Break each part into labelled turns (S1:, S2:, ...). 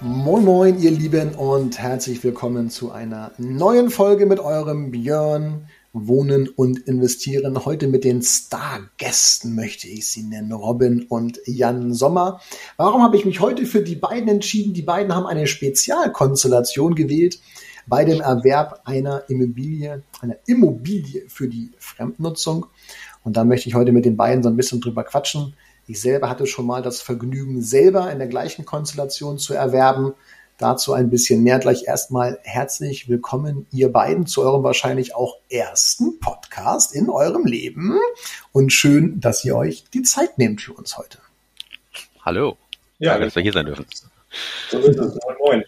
S1: Moin Moin, ihr Lieben, und herzlich willkommen zu einer neuen Folge mit eurem Björn Wohnen und Investieren. Heute mit den Stargästen möchte ich sie nennen, Robin und Jan Sommer. Warum habe ich mich heute für die beiden entschieden? Die beiden haben eine Spezialkonstellation gewählt bei dem Erwerb einer Immobilie, einer Immobilie für die Fremdnutzung. Und da möchte ich heute mit den beiden so ein bisschen drüber quatschen. Ich selber hatte schon mal das Vergnügen, selber in der gleichen Konstellation zu erwerben. Dazu ein bisschen mehr. Gleich erstmal herzlich willkommen, ihr beiden, zu eurem wahrscheinlich auch ersten Podcast in eurem Leben. Und schön, dass ihr euch die Zeit nehmt für uns heute.
S2: Hallo. Ja, Danke, dass wir hier sein dürfen.
S1: So ist es. Moin, moin.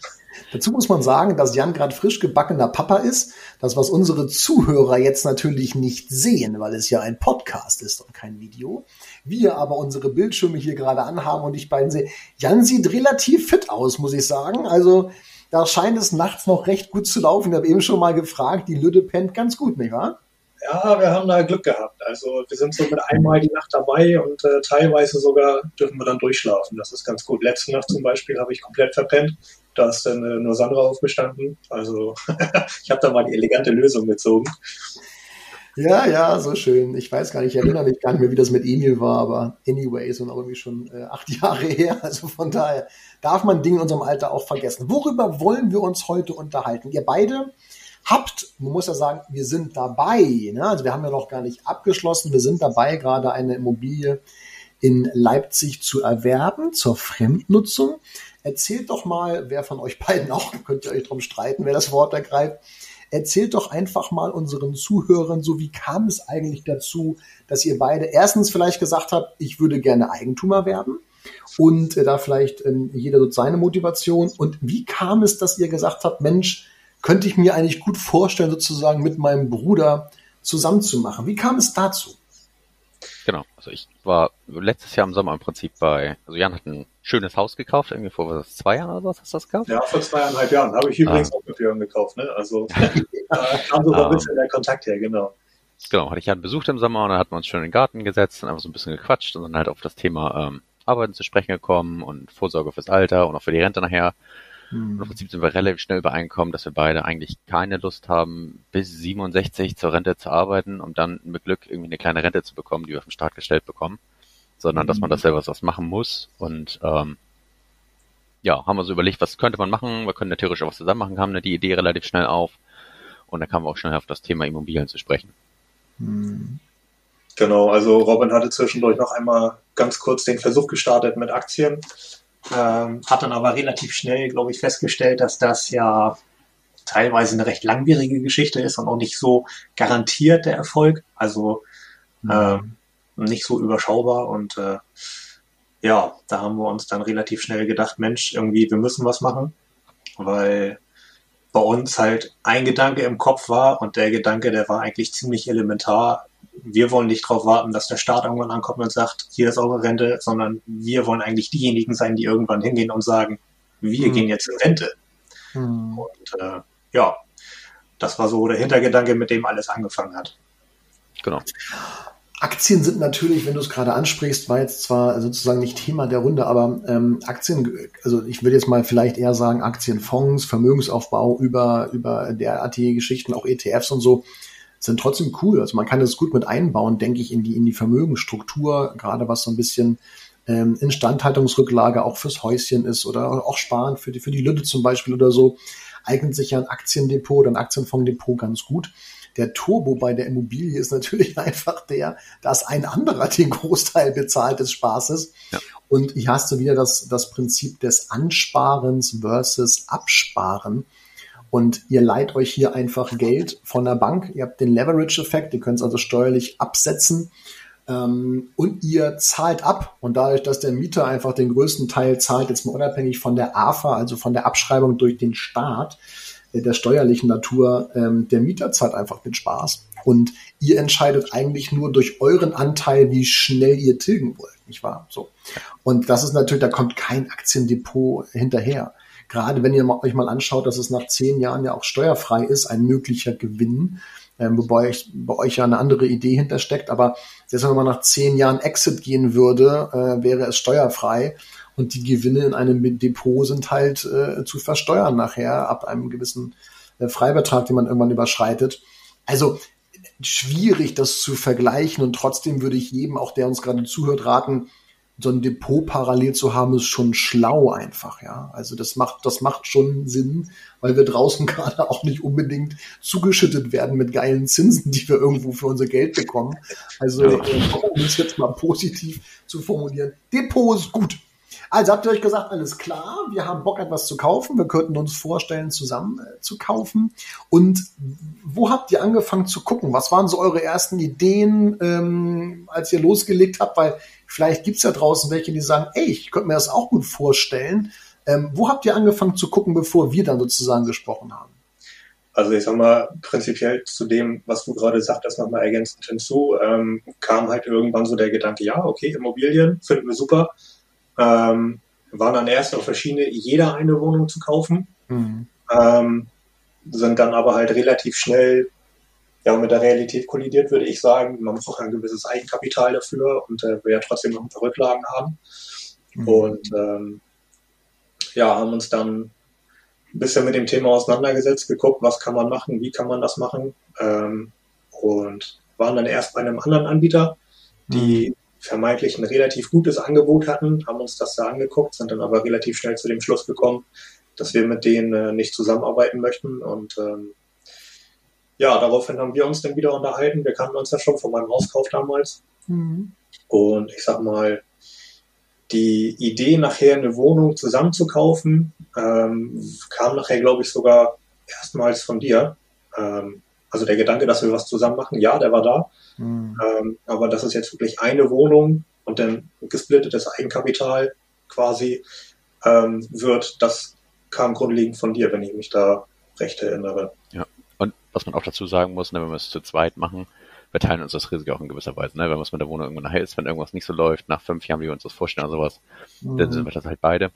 S1: Dazu muss man sagen, dass Jan gerade frisch gebackener Papa ist. Das, was unsere Zuhörer jetzt natürlich nicht sehen, weil es ja ein Podcast ist und kein Video. Wir aber unsere Bildschirme hier gerade anhaben und ich beiden sehe. Jan sieht relativ fit aus, muss ich sagen. Also da scheint es nachts noch recht gut zu laufen. Ich habe eben schon mal gefragt, die Lütte pennt ganz gut, nicht wahr?
S3: Ja, wir haben da Glück gehabt. Also wir sind so mit einmal die Nacht dabei und äh, teilweise sogar dürfen wir dann durchschlafen. Das ist ganz gut. Letzte Nacht zum Beispiel habe ich komplett verpennt. Da ist dann äh, nur Sandra aufgestanden. Also ich habe da mal die elegante Lösung gezogen.
S1: Ja, ja, so schön. Ich weiß gar nicht, ich erinnere mich gar nicht mehr, wie das mit Emil war, aber anyway, so irgendwie schon äh, acht Jahre her. Also von daher darf man Dinge in unserem Alter auch vergessen. Worüber wollen wir uns heute unterhalten? Ihr beide habt, man muss ja sagen, wir sind dabei. Ne? Also wir haben ja noch gar nicht abgeschlossen. Wir sind dabei, gerade eine Immobilie in Leipzig zu erwerben zur Fremdnutzung. Erzählt doch mal, wer von euch beiden auch, könnt ihr euch drum streiten, wer das Wort ergreift. Erzählt doch einfach mal unseren Zuhörern, so wie kam es eigentlich dazu, dass ihr beide erstens vielleicht gesagt habt, ich würde gerne Eigentumer werden und äh, da vielleicht äh, jeder so seine Motivation und wie kam es, dass ihr gesagt habt, Mensch, könnte ich mir eigentlich gut vorstellen, sozusagen mit meinem Bruder zusammenzumachen. Wie kam es dazu?
S2: Genau, also ich war letztes Jahr im Sommer im Prinzip bei, also Jan hat ein schönes Haus gekauft, irgendwie vor was, zwei Jahren oder was hast du das gekauft?
S3: Ja, vor zweieinhalb Jahren. Habe ich übrigens ah. auch mit Björn gekauft, ne? Also da kam so ein bisschen der Kontakt her, genau.
S2: Genau, hatte ich Jan besucht im Sommer und dann hatten wir uns schön in den Garten gesetzt und einfach so ein bisschen gequatscht und dann halt auf das Thema ähm, Arbeiten zu sprechen gekommen und Vorsorge fürs Alter und auch für die Rente nachher. Mhm. Und im Prinzip sind wir relativ schnell übereinkommen, dass wir beide eigentlich keine Lust haben, bis 67 zur Rente zu arbeiten, um dann mit Glück irgendwie eine kleine Rente zu bekommen, die wir vom Staat gestellt bekommen, sondern mhm. dass man mhm. das selber was machen muss. Und ähm, ja, haben wir so überlegt, was könnte man machen? Wir können theoretisch auch was zusammen machen, haben die Idee relativ schnell auf. Und dann kamen wir auch schnell auf das Thema Immobilien zu sprechen.
S3: Mhm. Genau, also Robin hatte zwischendurch noch einmal ganz kurz den Versuch gestartet mit Aktien. Ähm, hat dann aber relativ schnell, glaube ich, festgestellt, dass das ja teilweise eine recht langwierige Geschichte ist und auch nicht so garantiert der Erfolg. Also mhm. ähm, nicht so überschaubar und äh, ja, da haben wir uns dann relativ schnell gedacht, Mensch, irgendwie, wir müssen was machen, weil bei uns halt ein Gedanke im Kopf war und der Gedanke, der war eigentlich ziemlich elementar wir wollen nicht darauf warten, dass der Staat irgendwann ankommt und sagt, hier ist eure Rente, sondern wir wollen eigentlich diejenigen sein, die irgendwann hingehen und sagen, wir mhm. gehen jetzt in Rente. Mhm. Und äh, ja, das war so der Hintergedanke, mit dem alles angefangen hat.
S1: Genau. Aktien sind natürlich, wenn du es gerade ansprichst, war jetzt zwar sozusagen nicht Thema der Runde, aber ähm, Aktien, also ich würde jetzt mal vielleicht eher sagen Aktienfonds, Vermögensaufbau über, über derartige Geschichten, auch ETFs und so, sind trotzdem cool. Also man kann das gut mit einbauen, denke ich, in die, in die Vermögensstruktur, gerade was so ein bisschen ähm, Instandhaltungsrücklage auch fürs Häuschen ist oder auch sparen für die, für die Lütte zum Beispiel oder so, eignet sich ja ein Aktiendepot oder ein Aktienfondsdepot ganz gut. Der Turbo bei der Immobilie ist natürlich einfach der, dass ein anderer den Großteil bezahlt des Spaßes. Ja. Und hier hast du wieder das, das Prinzip des Ansparens versus Absparen. Und ihr leiht euch hier einfach Geld von der Bank. Ihr habt den Leverage-Effekt, ihr könnt es also steuerlich absetzen. Ähm, und ihr zahlt ab. Und dadurch, dass der Mieter einfach den größten Teil zahlt, jetzt mal unabhängig von der AFA, also von der Abschreibung durch den Staat, äh, der steuerlichen Natur. Ähm, der Mieter zahlt einfach mit Spaß. Und ihr entscheidet eigentlich nur durch euren Anteil, wie schnell ihr tilgen wollt, nicht wahr? So. Und das ist natürlich, da kommt kein Aktiendepot hinterher. Gerade wenn ihr euch mal anschaut, dass es nach zehn Jahren ja auch steuerfrei ist, ein möglicher Gewinn, ähm, wobei ich, bei euch ja eine andere Idee hintersteckt. Aber selbst wenn man nach zehn Jahren Exit gehen würde, äh, wäre es steuerfrei und die Gewinne in einem Depot sind halt äh, zu versteuern nachher ab einem gewissen äh, Freibetrag, den man irgendwann überschreitet. Also schwierig, das zu vergleichen und trotzdem würde ich jedem, auch der uns gerade zuhört, raten, so ein Depot parallel zu haben, ist schon schlau einfach, ja. Also das macht, das macht schon Sinn, weil wir draußen gerade auch nicht unbedingt zugeschüttet werden mit geilen Zinsen, die wir irgendwo für unser Geld bekommen. Also, ja. um es jetzt mal positiv zu formulieren, Depot ist gut. Also habt ihr euch gesagt, alles klar, wir haben Bock, etwas zu kaufen, wir könnten uns vorstellen, zusammen äh, zu kaufen. Und wo habt ihr angefangen zu gucken? Was waren so eure ersten Ideen, ähm, als ihr losgelegt habt? Weil vielleicht gibt's ja draußen welche, die sagen, ey, ich könnte mir das auch gut vorstellen. Ähm, wo habt ihr angefangen zu gucken, bevor wir dann sozusagen gesprochen haben?
S3: Also ich sag mal, prinzipiell zu dem, was du gerade sagtest, nochmal ergänzend hinzu, ähm, kam halt irgendwann so der Gedanke, ja, okay, Immobilien finden wir super ähm, waren dann erst auf verschiedene, jeder eine Wohnung zu kaufen, mhm. ähm, sind dann aber halt relativ schnell ja, mit der Realität kollidiert, würde ich sagen. Man braucht ein gewisses Eigenkapital dafür und äh, wir ja trotzdem noch ein paar Rücklagen haben. Mhm. Und ähm, ja, haben uns dann ein bisschen mit dem Thema auseinandergesetzt, geguckt, was kann man machen, wie kann man das machen. Ähm, und waren dann erst bei einem anderen Anbieter, die mhm vermeintlich ein relativ gutes Angebot hatten, haben uns das da angeguckt, sind dann aber relativ schnell zu dem Schluss gekommen, dass wir mit denen äh, nicht zusammenarbeiten möchten. Und ähm, ja, daraufhin haben wir uns dann wieder unterhalten. Wir kannten uns ja schon von meinem Hauskauf damals. Mhm. Und ich sag mal, die Idee, nachher eine Wohnung zusammenzukaufen, ähm, kam nachher, glaube ich, sogar erstmals von dir. Ähm, also der Gedanke, dass wir was zusammen machen, ja, der war da. Mhm. Ähm, aber das ist jetzt wirklich eine Wohnung und dann gesplittetes Eigenkapital quasi ähm, wird, das kam grundlegend von dir, wenn ich mich da recht erinnere.
S2: Ja, und was man auch dazu sagen muss, ne, wenn wir es zu zweit machen, wir teilen uns das Risiko auch in gewisser Weise. Ne? Wenn was mit der Wohnung irgendwann nachher ist, wenn irgendwas nicht so läuft, nach fünf Jahren, wie wir uns das vorstellen oder sowas, mhm. dann sind wir das halt beide.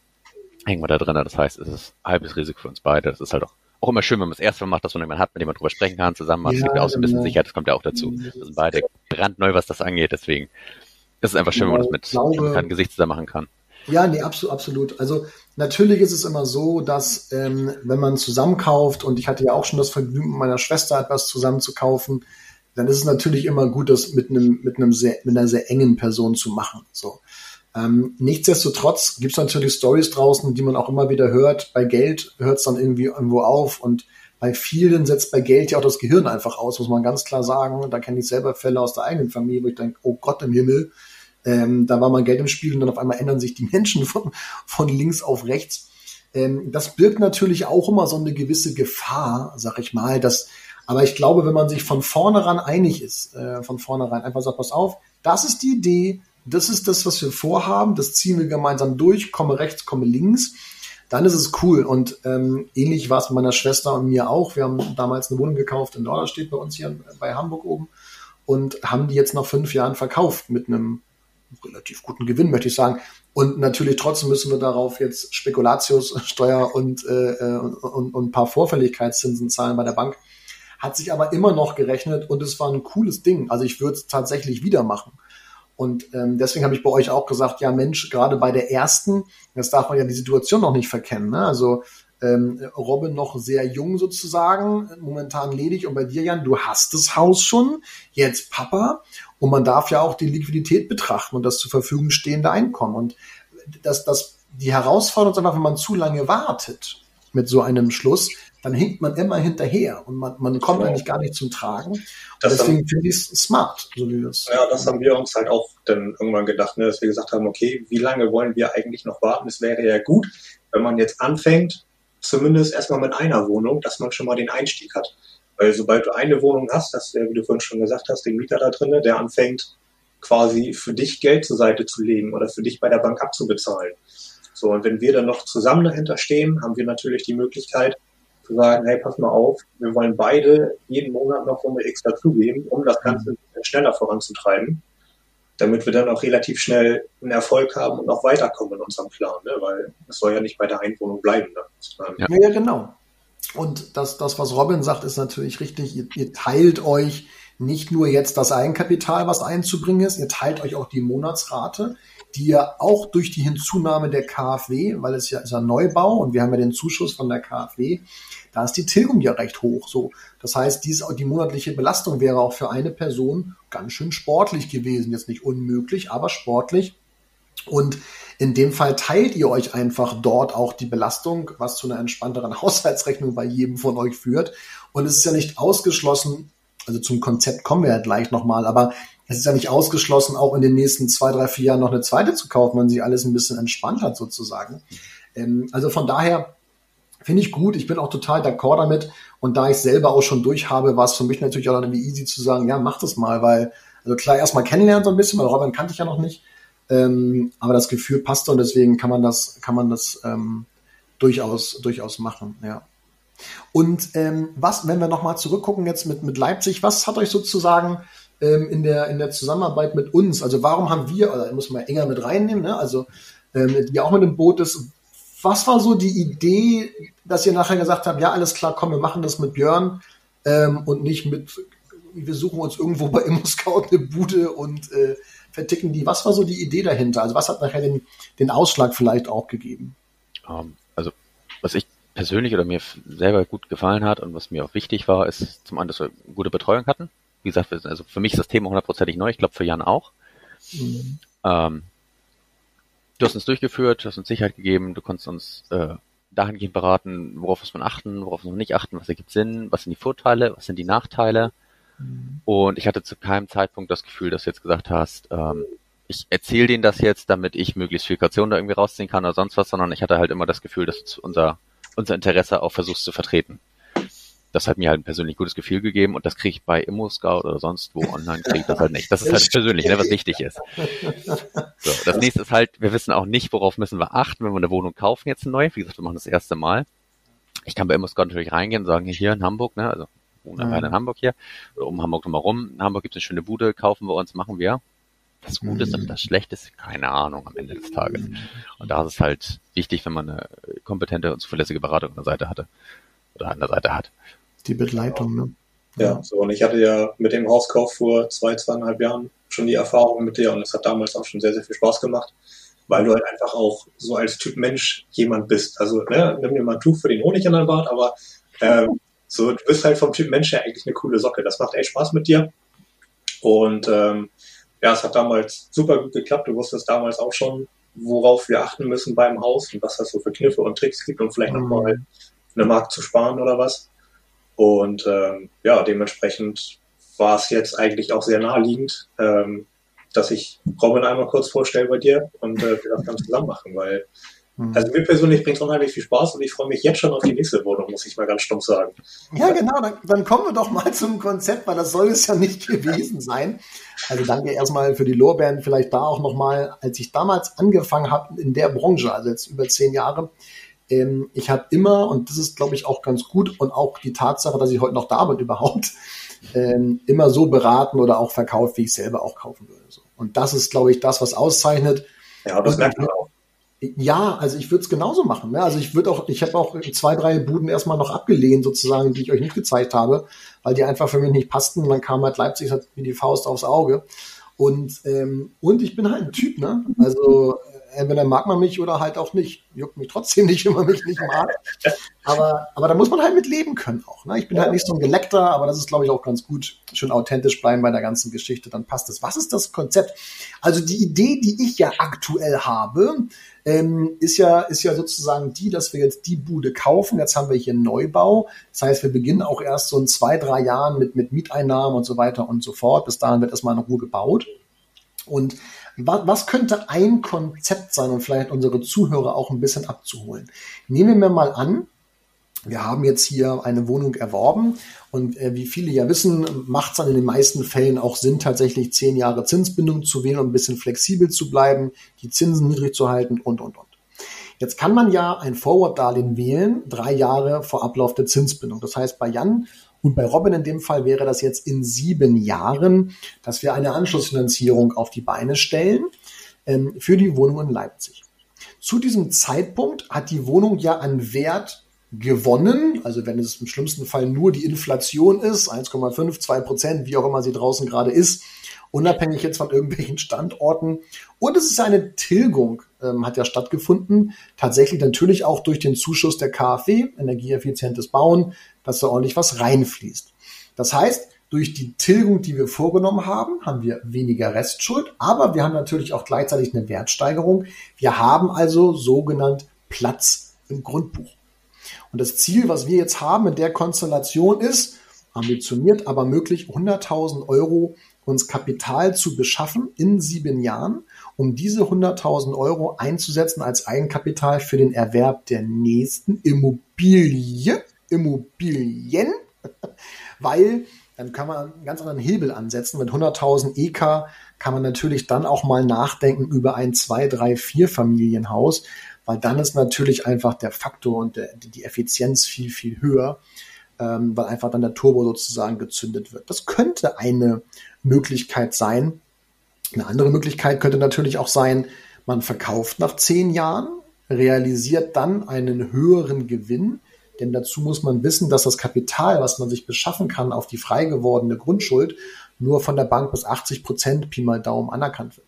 S2: Hängen wir da drin. Das heißt, es ist halbes Risiko für uns beide. Das ist halt auch auch immer schön, wenn man das erste Mal macht, dass man jemanden hat, mit dem man drüber sprechen kann, zusammen macht. Ja, es gibt ja auch so ein bisschen genau. Sicherheit, das kommt ja auch dazu. Wir sind beide brandneu, was das angeht, deswegen ist es einfach schön, genau, wenn man das mit glaube, keinem Gesicht zusammen machen kann.
S1: Ja, nee, absolut, absolut. Also natürlich ist es immer so, dass ähm, wenn man zusammenkauft, und ich hatte ja auch schon das Vergnügen, mit meiner Schwester etwas zusammen zu kaufen, dann ist es natürlich immer gut, das mit einem, mit einem sehr, mit einer sehr engen Person zu machen. So. Ähm, nichtsdestotrotz gibt es natürlich Stories draußen, die man auch immer wieder hört. Bei Geld hört es dann irgendwie irgendwo auf und bei vielen setzt bei Geld ja auch das Gehirn einfach aus, muss man ganz klar sagen. Da kenne ich selber Fälle aus der eigenen Familie, wo ich denke, oh Gott im Himmel, ähm, da war mal Geld im Spiel und dann auf einmal ändern sich die Menschen von, von links auf rechts. Ähm, das birgt natürlich auch immer so eine gewisse Gefahr, sag ich mal, dass, aber ich glaube, wenn man sich von vornherein einig ist, äh, von vornherein einfach sagt, pass auf, das ist die Idee, das ist das, was wir vorhaben, das ziehen wir gemeinsam durch, komme rechts, komme links, dann ist es cool. Und ähm, ähnlich war es meiner Schwester und mir auch. Wir haben damals eine Wohnung gekauft in Norderstedt bei uns hier bei Hamburg oben und haben die jetzt nach fünf Jahren verkauft mit einem relativ guten Gewinn, möchte ich sagen. Und natürlich trotzdem müssen wir darauf jetzt Spekulatiussteuer und, äh, äh und, und ein paar Vorfälligkeitszinsen zahlen bei der Bank. Hat sich aber immer noch gerechnet und es war ein cooles Ding. Also ich würde es tatsächlich wieder machen. Und ähm, deswegen habe ich bei euch auch gesagt, ja Mensch, gerade bei der ersten, das darf man ja die Situation noch nicht verkennen. Ne? Also ähm, Robin noch sehr jung sozusagen, momentan ledig und bei dir, Jan, du hast das Haus schon, jetzt Papa und man darf ja auch die Liquidität betrachten und das zur Verfügung stehende Einkommen. Und das, das, die Herausforderung ist einfach, wenn man zu lange wartet mit so einem Schluss, dann hinkt man immer hinterher und man, man kommt eigentlich gar nicht zum Tragen. deswegen finde ich es smart,
S3: so wie das. Ja, das haben wir uns halt auch dann irgendwann gedacht, ne, dass wir gesagt haben, okay, wie lange wollen wir eigentlich noch warten? Es wäre ja gut, wenn man jetzt anfängt, zumindest erstmal mit einer Wohnung, dass man schon mal den Einstieg hat. Weil sobald du eine Wohnung hast, du ja, wie du vorhin schon gesagt hast, den Mieter da drin, der anfängt, quasi für dich Geld zur Seite zu legen oder für dich bei der Bank abzubezahlen. So, und wenn wir dann noch zusammen dahinter stehen, haben wir natürlich die Möglichkeit, zu sagen, hey, pass mal auf, wir wollen beide jeden Monat noch Summe X dazugeben, um das Ganze mhm. schneller voranzutreiben, damit wir dann auch relativ schnell einen Erfolg haben und auch weiterkommen in unserem Plan, ne? weil es soll ja nicht bei der Einwohnung bleiben.
S1: Ne? Ja. ja, genau. Und das, das, was Robin sagt, ist natürlich richtig. Ihr, ihr teilt euch nicht nur jetzt das Eigenkapital, was einzubringen ist, ihr teilt euch auch die Monatsrate die ja auch durch die Hinzunahme der KfW, weil es ja ist ein Neubau und wir haben ja den Zuschuss von der KfW, da ist die Tilgung ja recht hoch. So, das heißt, dies, die monatliche Belastung wäre auch für eine Person ganz schön sportlich gewesen. Jetzt nicht unmöglich, aber sportlich. Und in dem Fall teilt ihr euch einfach dort auch die Belastung, was zu einer entspannteren Haushaltsrechnung bei jedem von euch führt. Und es ist ja nicht ausgeschlossen, also zum Konzept kommen wir ja gleich nochmal, aber es ist ja nicht ausgeschlossen, auch in den nächsten zwei, drei, vier Jahren noch eine zweite zu kaufen, wenn sich alles ein bisschen entspannt hat sozusagen. Ähm, also von daher finde ich gut. Ich bin auch total d'accord damit. Und da ich selber auch schon durch habe, war es für mich natürlich auch irgendwie easy zu sagen, ja, mach das mal, weil, also klar, erstmal kennenlernen so ein bisschen, weil Robin kannte ich ja noch nicht. Ähm, aber das Gefühl passte und deswegen kann man das, kann man das ähm, durchaus, durchaus machen, ja. Und ähm, was, wenn wir nochmal zurückgucken jetzt mit, mit Leipzig, was hat euch sozusagen ähm, in, der, in der Zusammenarbeit mit uns? Also warum haben wir, oder muss man enger mit reinnehmen, ne? also ähm, die auch mit dem Boot ist, was war so die Idee, dass ihr nachher gesagt habt, ja, alles klar, komm, wir machen das mit Björn ähm, und nicht mit, wir suchen uns irgendwo bei ImmoScout eine Bude und äh, verticken die. Was war so die Idee dahinter? Also was hat nachher den, den Ausschlag vielleicht auch gegeben?
S2: Um, ähm, also was ich persönlich oder mir selber gut gefallen hat und was mir auch wichtig war, ist zum einen, dass wir gute Betreuung hatten. Wie gesagt, also für mich ist das Thema hundertprozentig neu, ich glaube für Jan auch. Mhm. Ähm, du hast uns durchgeführt, du hast uns Sicherheit gegeben, du konntest uns äh, dahingehend beraten, worauf muss man achten, worauf muss man nicht achten, was ergibt Sinn, was sind die Vorteile, was sind die Nachteile. Mhm. Und ich hatte zu keinem Zeitpunkt das Gefühl, dass du jetzt gesagt hast, ähm, ich erzähle denen das jetzt, damit ich möglichst viel Kaution da irgendwie rausziehen kann oder sonst was, sondern ich hatte halt immer das Gefühl, dass unser, unser Interesse auch versuchst zu vertreten das hat mir halt ein persönlich gutes Gefühl gegeben und das kriege ich bei ImmoScout oder sonst wo online, kriege ich das halt nicht. Das ist halt persönlich, ne, was wichtig ist. So, das nächste ist halt, wir wissen auch nicht, worauf müssen wir achten, wenn wir eine Wohnung kaufen jetzt neue. Wie gesagt, wir machen das erste Mal. Ich kann bei ImmoScout natürlich reingehen und sagen, hier in Hamburg, ne, also wohnen mhm. in Hamburg hier, oder um Hamburg drumherum. In Hamburg gibt es eine schöne Bude, kaufen wir uns, machen wir. Das Gute ist und das Schlechte ist, keine Ahnung am Ende des Tages. Und da ist es halt wichtig, wenn man eine kompetente und zuverlässige Beratung an der Seite hatte oder an der Seite hat
S1: die Begleitung. Ne?
S3: Ja, so und ich hatte ja mit dem Hauskauf vor zwei, zweieinhalb Jahren schon die Erfahrung mit dir und es hat damals auch schon sehr, sehr viel Spaß gemacht, weil du halt einfach auch so als Typ Mensch jemand bist. Also ne, nimm dir mal ein Tuch für den Honig an dein Bart, aber ähm, so du bist halt vom Typ Mensch her eigentlich eine coole Socke. Das macht echt Spaß mit dir und ähm, ja, es hat damals super gut geklappt. Du wusstest damals auch schon, worauf wir achten müssen beim Haus und was das so für Kniffe und Tricks gibt, um vielleicht mhm. nochmal eine Mark zu sparen oder was. Und ähm, ja, dementsprechend war es jetzt eigentlich auch sehr naheliegend, ähm, dass ich Robin einmal kurz vorstelle bei dir und äh, wir das Ganze zusammen machen, weil. Also mir persönlich bringt es unheimlich viel Spaß und ich freue mich jetzt schon auf die nächste Wohnung, muss ich mal ganz stumpf sagen.
S1: Ja, genau, dann, dann kommen wir doch mal zum Konzept, weil das soll es ja nicht gewesen sein. Also danke erstmal für die Lorbeeren, vielleicht da auch nochmal, als ich damals angefangen habe in der Branche, also jetzt über zehn Jahre, ähm, ich habe immer, und das ist, glaube ich, auch ganz gut, und auch die Tatsache, dass ich heute noch da bin überhaupt, ähm, immer so beraten oder auch verkauft, wie ich selber auch kaufen würde. So. Und das ist, glaube ich, das, was auszeichnet.
S3: Ja, das merkt man auch.
S1: Ja, also ich würde es genauso machen. Ne? Also ich würde auch, ich habe auch zwei, drei Buden erstmal noch abgelehnt, sozusagen, die ich euch nicht gezeigt habe, weil die einfach für mich nicht passten. Und dann kam halt Leipzig hat wie die Faust aufs Auge. Und, ähm, und ich bin halt ein Typ, ne? Also entweder mag man mich oder halt auch nicht. Juckt mich trotzdem nicht, wenn man mich nicht mag. Aber, aber da muss man halt mit leben können auch. Ne? Ich bin ja. halt nicht so ein Geleckter, aber das ist, glaube ich, auch ganz gut. Schön authentisch bleiben bei der ganzen Geschichte, dann passt es. Was ist das Konzept? Also die Idee, die ich ja aktuell habe, ähm, ist ja, ist ja sozusagen die, dass wir jetzt die Bude kaufen. Jetzt haben wir hier einen Neubau. Das heißt, wir beginnen auch erst so in zwei, drei Jahren mit, mit Mieteinnahmen und so weiter und so fort. Bis dahin wird erstmal in Ruhe gebaut. Und was, könnte ein Konzept sein, um vielleicht unsere Zuhörer auch ein bisschen abzuholen? Nehmen wir mal an, wir haben jetzt hier eine Wohnung erworben und äh, wie viele ja wissen, macht es dann in den meisten Fällen auch Sinn, tatsächlich zehn Jahre Zinsbindung zu wählen, um ein bisschen flexibel zu bleiben, die Zinsen niedrig zu halten und, und, und. Jetzt kann man ja ein Forward-Darlehen wählen, drei Jahre vor Ablauf der Zinsbindung. Das heißt, bei Jan und bei Robin in dem Fall wäre das jetzt in sieben Jahren, dass wir eine Anschlussfinanzierung auf die Beine stellen ähm, für die Wohnung in Leipzig. Zu diesem Zeitpunkt hat die Wohnung ja an Wert gewonnen. Also wenn es im schlimmsten Fall nur die Inflation ist, 1,5, 2 Prozent, wie auch immer sie draußen gerade ist, unabhängig jetzt von irgendwelchen Standorten. Und es ist eine Tilgung, ähm, hat ja stattgefunden. Tatsächlich natürlich auch durch den Zuschuss der KfW, energieeffizientes Bauen, dass da ordentlich was reinfließt. Das heißt, durch die Tilgung, die wir vorgenommen haben, haben wir weniger Restschuld, aber wir haben natürlich auch gleichzeitig eine Wertsteigerung. Wir haben also sogenannt Platz im Grundbuch. Und das Ziel, was wir jetzt haben in der Konstellation ist, ambitioniert, aber möglich 100.000 Euro uns Kapital zu beschaffen in sieben Jahren, um diese 100.000 Euro einzusetzen als Eigenkapital für den Erwerb der nächsten Immobilie, Immobilien, weil dann kann man einen ganz anderen Hebel ansetzen. Mit 100.000 EK kann man natürlich dann auch mal nachdenken über ein zwei, drei, vier Familienhaus, weil dann ist natürlich einfach der Faktor und der, die Effizienz viel, viel höher, ähm, weil einfach dann der Turbo sozusagen gezündet wird. Das könnte eine Möglichkeit sein. Eine andere Möglichkeit könnte natürlich auch sein, man verkauft nach zehn Jahren, realisiert dann einen höheren Gewinn, denn dazu muss man wissen, dass das Kapital, was man sich beschaffen kann auf die frei gewordene Grundschuld, nur von der Bank bis 80 Prozent Pi mal Daumen anerkannt wird.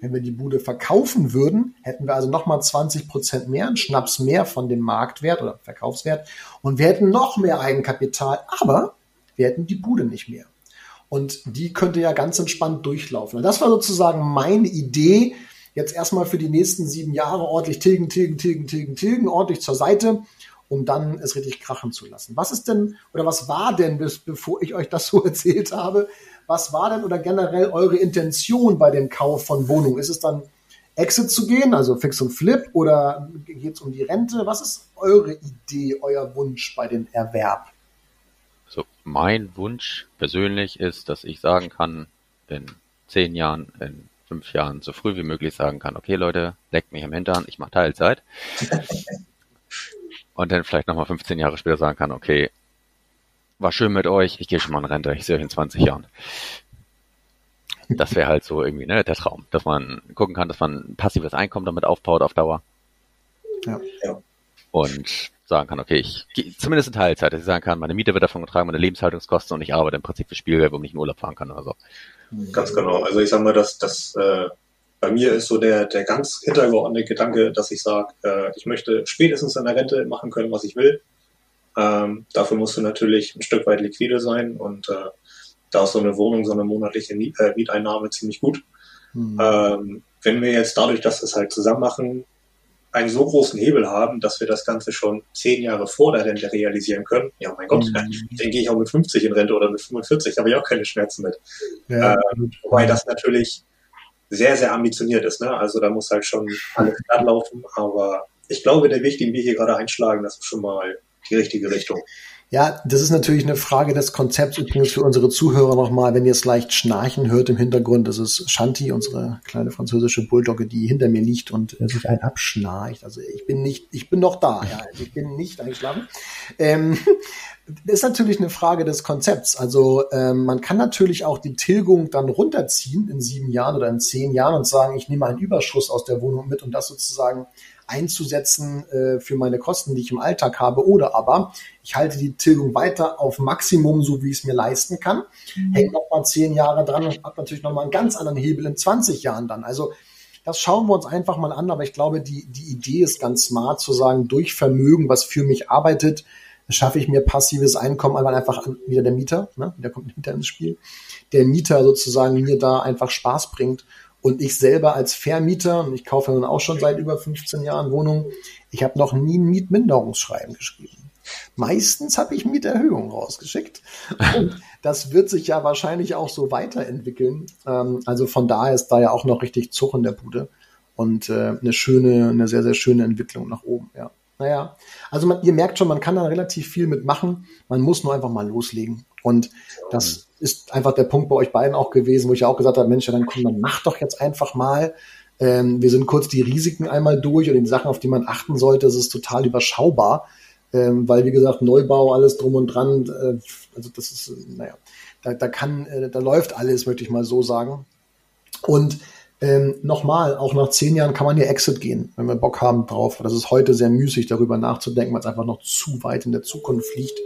S1: Wenn wir die Bude verkaufen würden, hätten wir also nochmal 20 Prozent mehr, einen Schnaps mehr von dem Marktwert oder Verkaufswert und wir hätten noch mehr Eigenkapital, aber wir hätten die Bude nicht mehr. Und die könnte ja ganz entspannt durchlaufen. Und das war sozusagen meine Idee, jetzt erstmal für die nächsten sieben Jahre ordentlich tilgen, tilgen, tilgen, tilgen, tilgen, ordentlich zur Seite um dann es richtig krachen zu lassen. Was ist denn oder was war denn, bis, bevor ich euch das so erzählt habe, was war denn oder generell eure Intention bei dem Kauf von Wohnungen? Ist es dann Exit zu gehen, also Fix und Flip, oder geht es um die Rente? Was ist eure Idee, euer Wunsch bei dem Erwerb?
S2: Mein Wunsch persönlich ist, dass ich sagen kann, in zehn Jahren, in fünf Jahren so früh wie möglich sagen kann, okay Leute, leckt mich im Hintern, ich mache Teilzeit. und dann vielleicht nochmal 15 Jahre später sagen kann, okay, war schön mit euch, ich gehe schon mal in Rente, ich sehe euch in 20 Jahren. Das wäre halt so irgendwie ne, der Traum, dass man gucken kann, dass man ein passives Einkommen damit aufbaut auf Dauer. Ja. ja. Und sagen kann, okay, ich zumindest in Teilzeit, dass ich sagen kann, meine Miete wird davon getragen, meine Lebenshaltungskosten und ich arbeite im Prinzip für Spielgeld, wo ich in Urlaub fahren kann oder so.
S3: Ganz genau. Also ich sage mal, dass das äh, bei mir ist so der, der ganz hintergeordnete Gedanke, dass ich sage, äh, ich möchte spätestens in der Rente machen können, was ich will. Ähm, dafür musst du natürlich ein Stück weit liquide sein und äh, da ist so eine Wohnung, so eine monatliche äh, Mieteinnahme ziemlich gut. Mhm. Ähm, wenn wir jetzt dadurch, dass wir es halt zusammen machen, einen so großen Hebel haben, dass wir das Ganze schon zehn Jahre vor der Rente realisieren können, ja mein Gott, mhm. dann gehe ich auch mit 50 in Rente oder mit 45, da habe ich auch keine Schmerzen mit. Ja. Ähm, wobei das natürlich sehr, sehr ambitioniert ist. Ne? Also da muss halt schon alles glatt laufen. Aber ich glaube, der Weg, den wir hier gerade einschlagen, das ist schon mal die richtige Richtung.
S1: Ja, das ist natürlich eine Frage des Konzepts. Übrigens für unsere Zuhörer nochmal, wenn ihr es leicht schnarchen hört im Hintergrund, das ist Shanti, unsere kleine französische Bulldogge, die hinter mir liegt und äh, sich ein abschnarcht. Also ich bin nicht, ich bin noch da, ja, ich bin nicht eingeschlafen. Ähm, das ist natürlich eine Frage des Konzepts. Also ähm, man kann natürlich auch die Tilgung dann runterziehen in sieben Jahren oder in zehn Jahren und sagen, ich nehme einen Überschuss aus der Wohnung mit und das sozusagen einzusetzen äh, für meine Kosten, die ich im Alltag habe. Oder aber ich halte die Tilgung weiter auf Maximum, so wie ich es mir leisten kann, mhm. hängt noch mal zehn Jahre dran und habe natürlich noch mal einen ganz anderen Hebel in 20 Jahren dann. Also das schauen wir uns einfach mal an, aber ich glaube, die, die Idee ist ganz smart zu sagen, durch Vermögen, was für mich arbeitet, schaffe ich mir passives Einkommen, weil einfach an, wieder der Mieter, ne, da kommt der Mieter ins Spiel, der Mieter sozusagen mir da einfach Spaß bringt und ich selber als Vermieter, und ich kaufe nun auch schon seit über 15 Jahren Wohnungen, ich habe noch nie ein Mietminderungsschreiben geschrieben. Meistens habe ich Mieterhöhungen rausgeschickt. Und das wird sich ja wahrscheinlich auch so weiterentwickeln. Ähm, also von daher ist da ja auch noch richtig Zug in der Bude. Und äh, eine schöne, eine sehr, sehr schöne Entwicklung nach oben, ja. Naja, also man, ihr merkt schon, man kann da relativ viel mitmachen. Man muss nur einfach mal loslegen. Und das ist einfach der Punkt bei euch beiden auch gewesen, wo ich auch gesagt habe, Mensch, ja, dann komm, dann mach doch jetzt einfach mal. Ähm, wir sind kurz die Risiken einmal durch und die Sachen, auf die man achten sollte. Es ist total überschaubar, ähm, weil wie gesagt Neubau, alles drum und dran. Äh, also das ist, naja, da, da kann, äh, da läuft alles, möchte ich mal so sagen. Und ähm, nochmal, auch nach zehn Jahren kann man hier Exit gehen, wenn wir Bock haben drauf. Das ist heute sehr müßig, darüber nachzudenken, weil es einfach noch zu weit in der Zukunft liegt.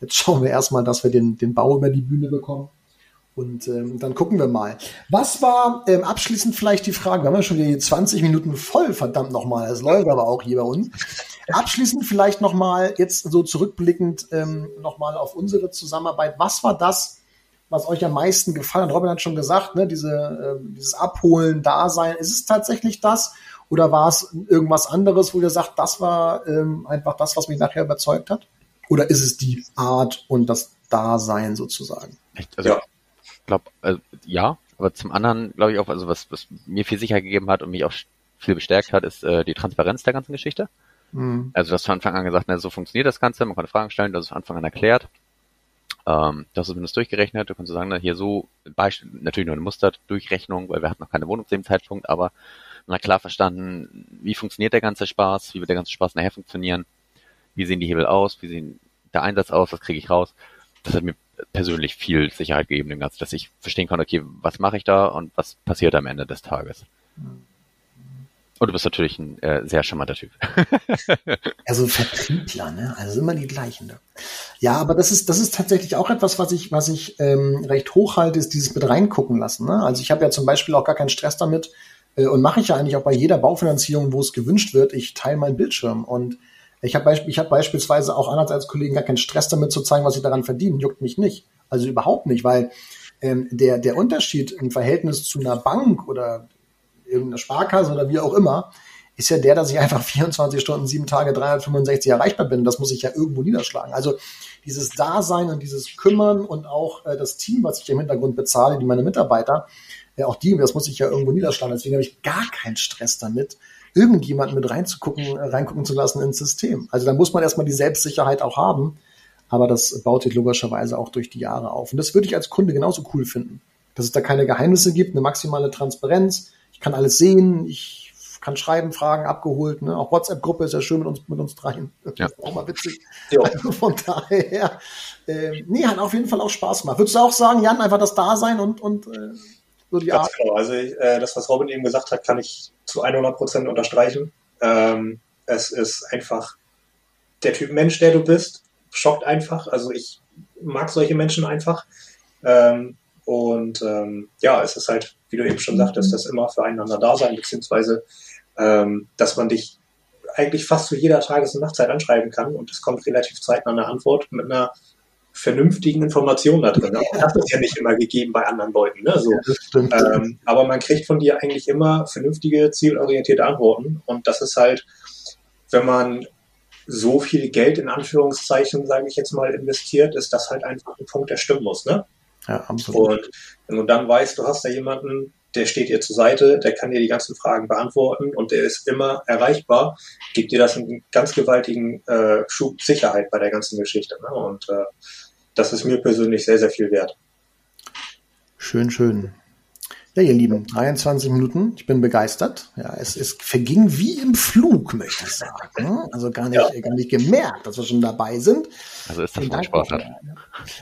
S1: Jetzt schauen wir erstmal, dass wir den, den Bau über die Bühne bekommen. Und ähm, dann gucken wir mal. Was war ähm, abschließend vielleicht die Frage? Wir haben ja schon die 20 Minuten voll, verdammt nochmal. Es läuft aber auch hier bei uns. Abschließend vielleicht nochmal, jetzt so zurückblickend ähm, nochmal auf unsere Zusammenarbeit. Was war das, was euch am meisten gefallen hat? Robin hat schon gesagt, ne, diese, äh, dieses Abholen, Dasein. Ist es tatsächlich das? Oder war es irgendwas anderes, wo ihr sagt, das war ähm, einfach das, was mich nachher überzeugt hat? Oder ist es die Art und das Dasein sozusagen?
S2: Echt? Also, ja. ich glaube, also, ja, aber zum anderen glaube ich auch, also was, was mir viel Sicherheit gegeben hat und mich auch viel bestärkt hat, ist äh, die Transparenz der ganzen Geschichte. Mhm. Also du hast von Anfang an gesagt, na, so funktioniert das Ganze, man konnte Fragen stellen, du hast es von Anfang an erklärt. Ähm, du hast es mit durchgerechnet, du kannst sagen, na, hier so, Beispiel, natürlich nur eine Musterdurchrechnung, weil wir hatten noch keine Wohnung zu dem Zeitpunkt, aber man hat klar verstanden, wie funktioniert der ganze Spaß, wie wird der ganze Spaß nachher funktionieren, wie sehen die Hebel aus, wie sehen der Einsatz aus, was kriege ich raus. Das hat mir persönlich viel Sicherheit gegeben, dem Ganzen, dass ich verstehen kann, okay, was mache ich da und was passiert am Ende des Tages. Mhm. Und du bist natürlich ein äh, sehr charmanter Typ.
S1: also Vertriebler, ne? Also immer die gleichen. Ne? Ja, aber das ist, das ist tatsächlich auch etwas, was ich, was ich ähm, recht hoch halte, ist dieses mit reingucken lassen. Ne? Also ich habe ja zum Beispiel auch gar keinen Stress damit äh, und mache ich ja eigentlich auch bei jeder Baufinanzierung, wo es gewünscht wird, ich teile meinen Bildschirm. Und ich habe beisp hab beispielsweise auch anders als Kollegen gar keinen Stress damit zu zeigen, was ich daran verdiene. Juckt mich nicht. Also überhaupt nicht, weil ähm, der, der Unterschied im Verhältnis zu einer Bank oder irgendeiner Sparkasse oder wie auch immer, ist ja der, dass ich einfach 24 Stunden, sieben Tage, 365 erreichbar bin. Das muss ich ja irgendwo niederschlagen. Also dieses Dasein und dieses Kümmern und auch äh, das Team, was ich im Hintergrund bezahle, die meine Mitarbeiter, ja, äh, auch die, das muss ich ja irgendwo niederschlagen. Deswegen habe ich gar keinen Stress damit, irgendjemanden mit reinzugucken, äh, reingucken zu lassen ins System. Also da muss man erstmal die Selbstsicherheit auch haben. Aber das baut sich logischerweise auch durch die Jahre auf. Und das würde ich als Kunde genauso cool finden. Dass es da keine Geheimnisse gibt, eine maximale Transparenz, ich kann alles sehen, ich kann schreiben, Fragen abgeholt. Ne? Auch WhatsApp-Gruppe ist ja schön mit uns, mit uns dreien. Ja. auch mal witzig. Ja. Also von daher, äh, nee, hat auf jeden Fall auch Spaß gemacht. Würdest du auch sagen, Jan, einfach das Dasein und, und äh,
S3: so die Ganz Art? Genau. Also äh, das, was Robin eben gesagt hat, kann ich zu 100 Prozent unterstreichen. Ähm, es ist einfach der Typ Mensch, der du bist, schockt einfach. Also ich mag solche Menschen einfach. Ähm, und ähm, ja, es ist halt, wie du eben schon sagtest, das immer füreinander da sein, beziehungsweise ähm, dass man dich eigentlich fast zu jeder Tages- und Nachtzeit anschreiben kann und es kommt relativ zeitnah eine Antwort mit einer vernünftigen Information da drin. Das ist ja nicht immer gegeben bei anderen Leuten. Ne? So, ähm, aber man kriegt von dir eigentlich immer vernünftige, zielorientierte Antworten. Und das ist halt, wenn man so viel Geld in Anführungszeichen, sage ich jetzt mal, investiert, ist das halt einfach ein Punkt, der stimmen muss. Ne? Ja, absolut. Und wenn du dann weißt, du hast da jemanden, der steht dir zur Seite, der kann dir die ganzen Fragen beantworten und der ist immer erreichbar, gibt dir das einen ganz gewaltigen äh, Schub Sicherheit bei der ganzen Geschichte. Ne? Und äh, das ist mir persönlich sehr, sehr viel wert.
S1: Schön, schön. Ja, ihr Lieben, 23 Minuten. Ich bin begeistert. Ja, es, es verging wie im Flug, möchte ich sagen. Also gar nicht, ja. gar nicht gemerkt, dass wir schon dabei sind.
S2: Also ist das schon Spaß hat.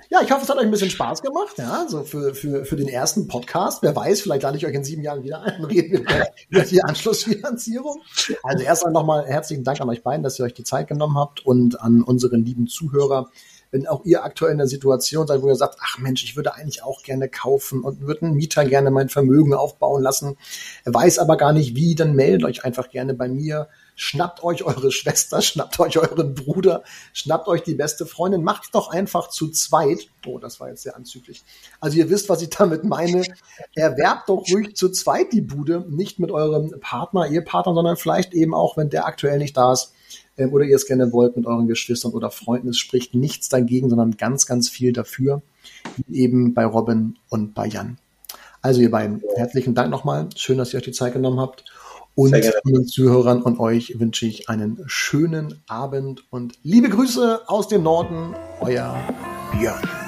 S1: Ja, ich hoffe, es hat euch ein bisschen Spaß gemacht. Ja, also für, für, für den ersten Podcast. Wer weiß, vielleicht lade ich euch in sieben Jahren wieder ein und reden wir über die Anschlussfinanzierung. Also erst einmal nochmal herzlichen Dank an euch beiden, dass ihr euch die Zeit genommen habt und an unseren lieben Zuhörer wenn auch ihr aktuell in der Situation seid, wo ihr sagt, ach Mensch, ich würde eigentlich auch gerne kaufen und würde einen Mieter gerne mein Vermögen aufbauen lassen, weiß aber gar nicht wie, dann meldet euch einfach gerne bei mir. Schnappt euch eure Schwester, schnappt euch euren Bruder, schnappt euch die beste Freundin, macht doch einfach zu zweit. Oh, das war jetzt sehr anzüglich. Also ihr wisst, was ich damit meine. Erwerbt doch ruhig zu zweit die Bude, nicht mit eurem Partner, Ehepartner, sondern vielleicht eben auch, wenn der aktuell nicht da ist, ähm, oder ihr es gerne wollt mit euren Geschwistern oder Freunden. Es spricht nichts dagegen, sondern ganz, ganz viel dafür, eben bei Robin und bei Jan. Also ihr beiden, herzlichen Dank nochmal. Schön, dass ihr euch die Zeit genommen habt. Und den Zuhörern und euch wünsche ich einen schönen Abend und liebe Grüße aus dem Norden, euer Björn.